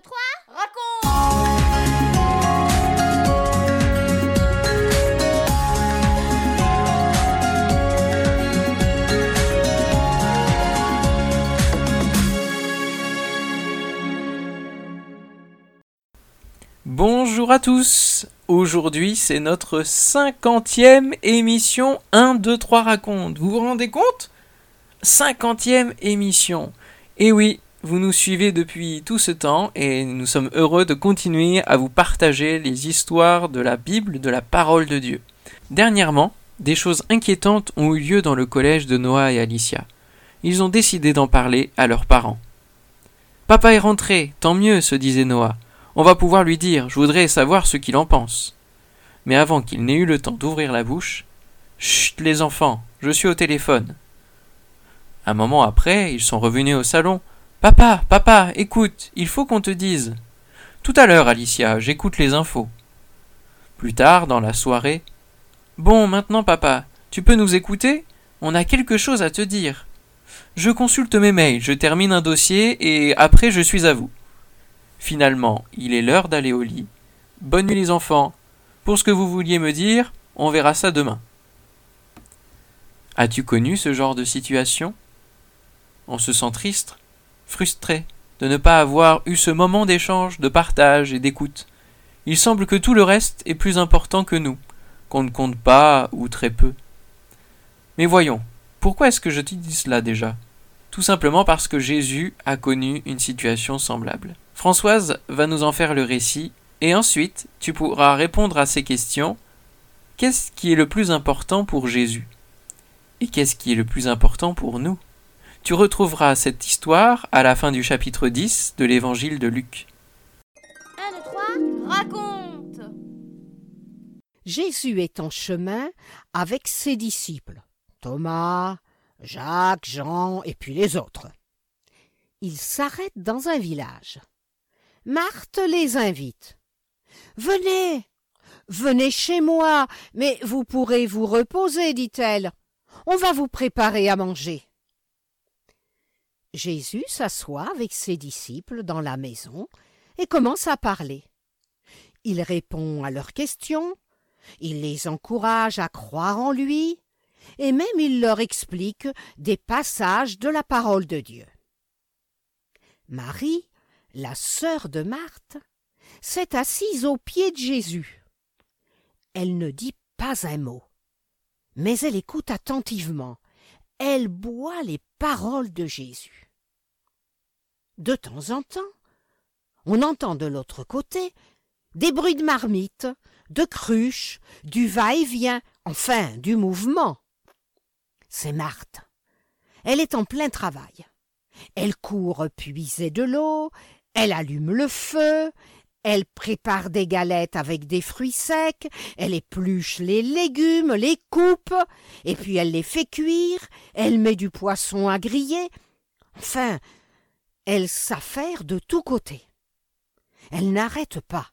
2, 3, raconte Bonjour à tous Aujourd'hui c'est notre cinquantième émission 1, 2, 3 raconte. Vous vous rendez compte? Cinquantième émission. Et oui, vous nous suivez depuis tout ce temps et nous sommes heureux de continuer à vous partager les histoires de la Bible, de la parole de Dieu. Dernièrement, des choses inquiétantes ont eu lieu dans le collège de Noah et Alicia. Ils ont décidé d'en parler à leurs parents. Papa est rentré, tant mieux, se disait Noah. On va pouvoir lui dire, je voudrais savoir ce qu'il en pense. Mais avant qu'il n'ait eu le temps d'ouvrir la bouche, Chut, les enfants, je suis au téléphone. Un moment après, ils sont revenus au salon. Papa, papa, écoute, il faut qu'on te dise. Tout à l'heure, Alicia, j'écoute les infos. Plus tard, dans la soirée. Bon, maintenant, papa, tu peux nous écouter? On a quelque chose à te dire. Je consulte mes mails, je termine un dossier et après je suis à vous. Finalement, il est l'heure d'aller au lit. Bonne nuit les enfants. Pour ce que vous vouliez me dire, on verra ça demain. As-tu connu ce genre de situation? On se sent triste, frustré de ne pas avoir eu ce moment d'échange, de partage et d'écoute. Il semble que tout le reste est plus important que nous, qu'on ne compte pas ou très peu. Mais voyons, pourquoi est-ce que je te dis cela déjà? Tout simplement parce que Jésus a connu une situation semblable. Françoise va nous en faire le récit, et ensuite tu pourras répondre à ces questions. Qu'est-ce qui est le plus important pour Jésus? Et qu'est-ce qui est le plus important pour nous? Tu retrouveras cette histoire à la fin du chapitre 10 de l'évangile de Luc. 1, 2, 3, raconte Jésus est en chemin avec ses disciples, Thomas, Jacques, Jean et puis les autres. Il s'arrête dans un village. Marthe les invite. Venez, venez chez moi, mais vous pourrez vous reposer, dit-elle. On va vous préparer à manger. Jésus s'assoit avec ses disciples dans la maison et commence à parler. Il répond à leurs questions, il les encourage à croire en lui, et même il leur explique des passages de la parole de Dieu. Marie, la sœur de Marthe, s'est assise aux pieds de Jésus. Elle ne dit pas un mot, mais elle écoute attentivement, elle boit les paroles de Jésus. De temps en temps, on entend de l'autre côté des bruits de marmites, de cruches, du va-et-vient, enfin du mouvement. C'est Marthe. Elle est en plein travail. Elle court puiser de l'eau, elle allume le feu, elle prépare des galettes avec des fruits secs, elle épluche les légumes, les coupe, et puis elle les fait cuire, elle met du poisson à griller. Enfin, elle s'affaire de tous côtés. Elle n'arrête pas.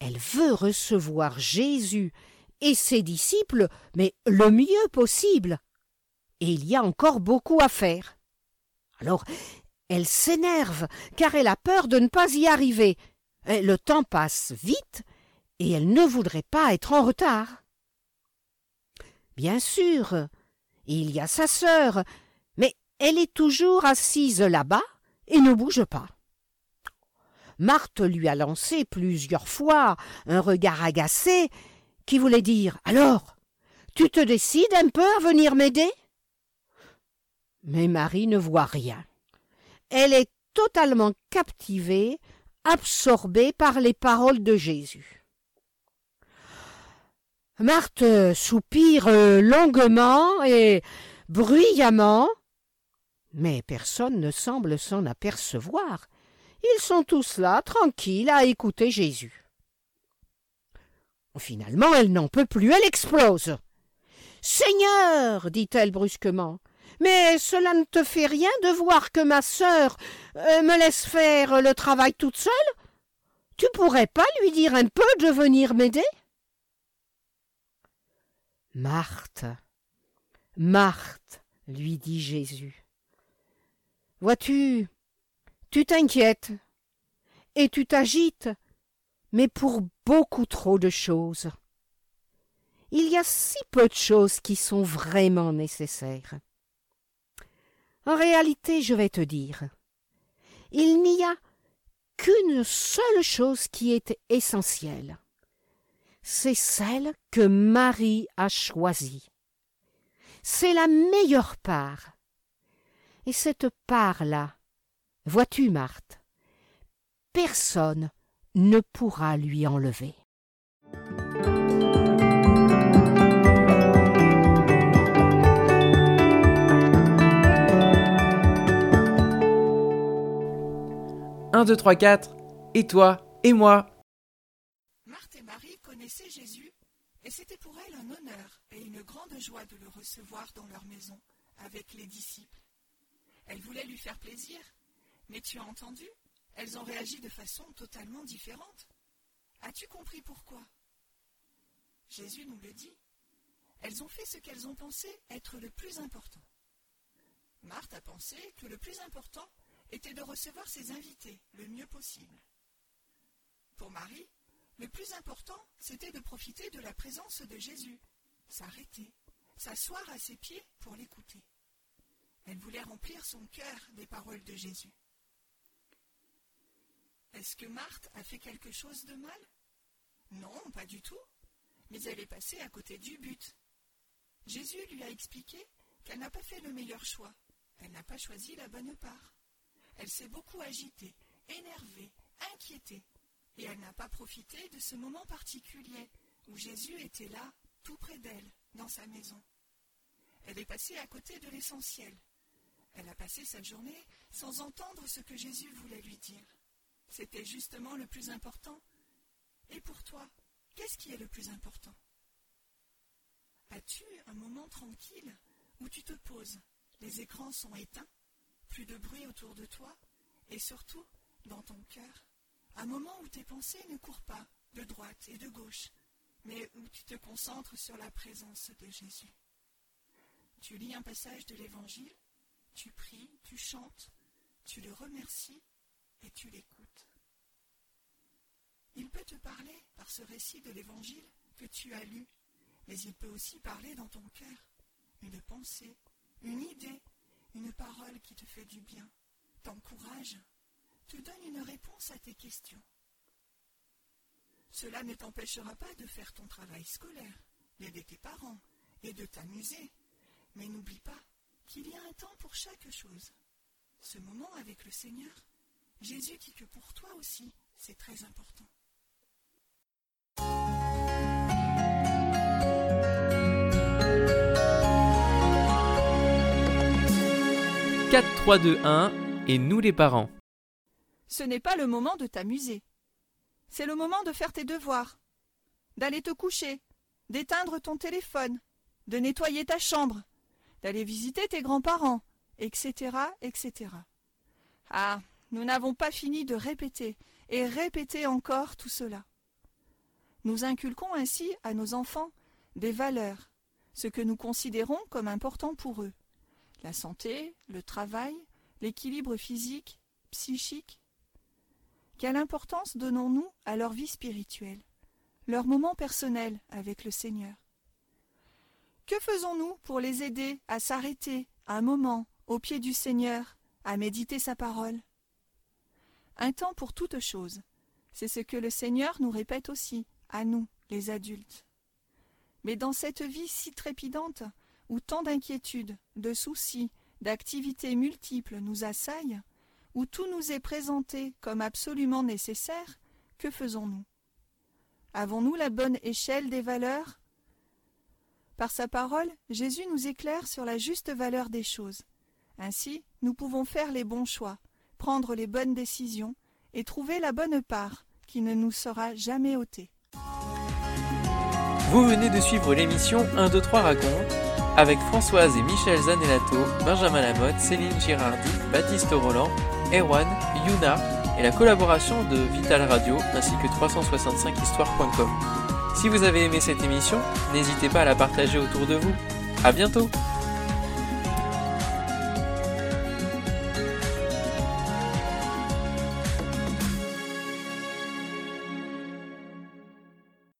Elle veut recevoir Jésus et ses disciples, mais le mieux possible. Et il y a encore beaucoup à faire. Alors, elle s'énerve, car elle a peur de ne pas y arriver. Le temps passe vite, et elle ne voudrait pas être en retard. Bien sûr, il y a sa sœur, mais elle est toujours assise là-bas et ne bouge pas. Marthe lui a lancé plusieurs fois un regard agacé qui voulait dire Alors, tu te décides un peu à venir m'aider? Mais Marie ne voit rien. Elle est totalement captivée, absorbée par les paroles de Jésus. Marthe soupire longuement et bruyamment, mais personne ne semble s'en apercevoir. Ils sont tous là, tranquilles, à écouter Jésus. Finalement, elle n'en peut plus, elle explose. Seigneur, dit-elle brusquement, mais cela ne te fait rien de voir que ma sœur euh, me laisse faire le travail toute seule? Tu pourrais pas lui dire un peu de venir m'aider? Marthe, Marthe, lui dit Jésus. Vois-tu, tu t'inquiètes. et tu t'agites, mais pour beaucoup trop de choses. Il y a si peu de choses qui sont vraiment nécessaires. En réalité, je vais te dire, il n'y a qu'une seule chose qui est essentielle. C'est celle que Marie a choisie. C'est la meilleure part. Et cette part-là, vois-tu, Marthe, personne ne pourra lui enlever. Un, deux, trois, quatre, et toi, et moi. Marthe et Marie connaissaient Jésus, et c'était pour elles un honneur et une grande joie de le recevoir dans leur maison, avec les disciples. Elles voulaient lui faire plaisir, mais tu as entendu Elles ont réagi de façon totalement différente. As-tu compris pourquoi? Jésus nous le dit. Elles ont fait ce qu'elles ont pensé être le plus important. Marthe a pensé que le plus important était de recevoir ses invités le mieux possible. Pour Marie, le plus important, c'était de profiter de la présence de Jésus, s'arrêter, s'asseoir à ses pieds pour l'écouter. Elle voulait remplir son cœur des paroles de Jésus. Est-ce que Marthe a fait quelque chose de mal? Non, pas du tout, mais elle est passée à côté du but. Jésus lui a expliqué qu'elle n'a pas fait le meilleur choix, elle n'a pas choisi la bonne part. Elle s'est beaucoup agitée, énervée, inquiétée, et elle n'a pas profité de ce moment particulier où Jésus était là, tout près d'elle, dans sa maison. Elle est passée à côté de l'essentiel. Elle a passé cette journée sans entendre ce que Jésus voulait lui dire. C'était justement le plus important. Et pour toi, qu'est-ce qui est le plus important? As-tu un moment tranquille où tu te poses, les écrans sont éteints, plus de bruit autour de toi, et surtout dans ton cœur, un moment où tes pensées ne courent pas de droite et de gauche, mais où tu te concentres sur la présence de Jésus. Tu lis un passage de l'Évangile, tu pries, tu chantes, tu le remercies et tu l'écoutes. Il peut te parler par ce récit de l'Évangile que tu as lu, mais il peut aussi parler dans ton cœur, une pensée, une idée, une parole qui te fait du bien, t'encourage, te donne une réponse à tes questions. Cela ne t'empêchera pas de faire ton travail scolaire, d'aider tes parents et de t'amuser, mais n'oublie pas qu'il y a un temps pour chaque chose. Ce moment avec le Seigneur, Jésus dit que pour toi aussi, c'est très important. 4, 3, 2, 1, et nous les parents. Ce n'est pas le moment de t'amuser. C'est le moment de faire tes devoirs, d'aller te coucher, d'éteindre ton téléphone, de nettoyer ta chambre, d'aller visiter tes grands-parents, etc., etc. Ah, nous n'avons pas fini de répéter et répéter encore tout cela. Nous inculquons ainsi à nos enfants des valeurs, ce que nous considérons comme important pour eux la santé, le travail, l'équilibre physique, psychique. Quelle importance donnons-nous à leur vie spirituelle, leur moment personnel avec le Seigneur? Que faisons-nous pour les aider à s'arrêter un moment au pied du Seigneur, à méditer sa parole? Un temps pour toute chose, c'est ce que le Seigneur nous répète aussi, à nous, les adultes. Mais dans cette vie si trépidante, où tant d'inquiétudes, de soucis, d'activités multiples nous assaillent, où tout nous est présenté comme absolument nécessaire, que faisons-nous? Avons-nous la bonne échelle des valeurs? Par sa parole, Jésus nous éclaire sur la juste valeur des choses. Ainsi, nous pouvons faire les bons choix, prendre les bonnes décisions et trouver la bonne part qui ne nous sera jamais ôtée. Vous venez de suivre l'émission 1, 2, 3 raconte avec Françoise et Michel Zanellato, Benjamin Lamotte, Céline Girardi, Baptiste Roland, Erwan, Yuna et la collaboration de Vital Radio ainsi que 365histoire.com. Si vous avez aimé cette émission, n'hésitez pas à la partager autour de vous. À bientôt!